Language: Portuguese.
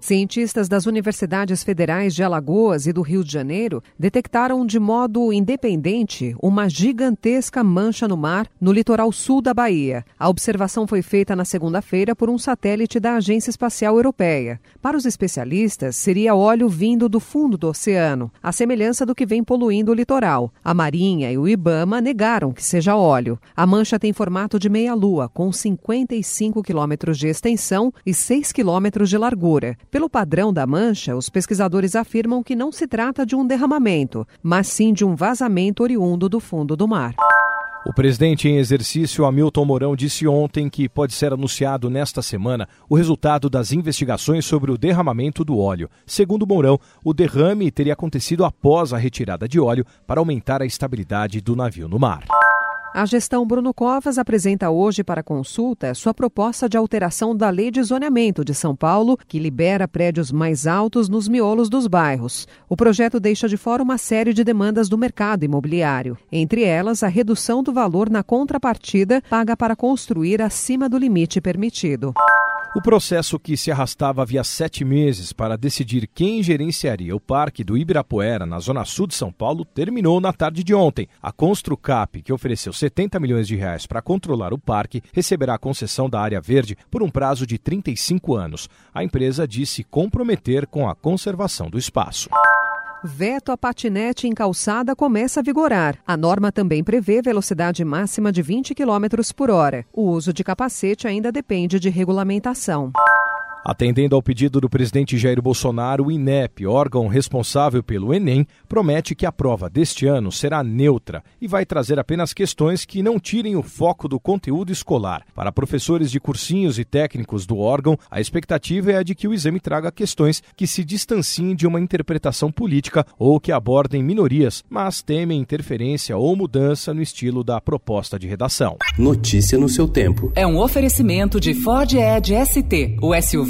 Cientistas das universidades federais de Alagoas e do Rio de Janeiro detectaram de modo independente uma gigantesca mancha no mar no litoral sul da Bahia. A observação foi feita na segunda-feira por um satélite da Agência Espacial Europeia. Para os especialistas, seria óleo vindo do fundo do oceano, a semelhança do que vem poluindo o litoral. A Marinha e o Ibama negaram que seja óleo. A mancha tem formato de meia-lua, com 55 quilômetros de extensão e 6 quilômetros de largura. Pelo padrão da mancha, os pesquisadores afirmam que não se trata de um derramamento, mas sim de um vazamento oriundo do fundo do mar. O presidente em exercício Hamilton Mourão disse ontem que pode ser anunciado nesta semana o resultado das investigações sobre o derramamento do óleo. Segundo Mourão, o derrame teria acontecido após a retirada de óleo para aumentar a estabilidade do navio no mar. A gestão Bruno Covas apresenta hoje para consulta sua proposta de alteração da Lei de Zoneamento de São Paulo, que libera prédios mais altos nos miolos dos bairros. O projeto deixa de fora uma série de demandas do mercado imobiliário, entre elas a redução do valor na contrapartida paga para construir acima do limite permitido. O processo que se arrastava havia sete meses para decidir quem gerenciaria o Parque do Ibirapuera, na zona sul de São Paulo, terminou na tarde de ontem. A Construcap, que ofereceu 70 milhões de reais para controlar o parque, receberá a concessão da área verde por um prazo de 35 anos. A empresa disse comprometer com a conservação do espaço. Veto a patinete em calçada começa a vigorar. A norma também prevê velocidade máxima de 20 km por hora. O uso de capacete ainda depende de regulamentação. Atendendo ao pedido do presidente Jair Bolsonaro, o INEP, órgão responsável pelo Enem, promete que a prova deste ano será neutra e vai trazer apenas questões que não tirem o foco do conteúdo escolar. Para professores de cursinhos e técnicos do órgão, a expectativa é a de que o exame traga questões que se distanciem de uma interpretação política ou que abordem minorias, mas temem interferência ou mudança no estilo da proposta de redação. Notícia no seu tempo. É um oferecimento de Ford Edge ST, o SUV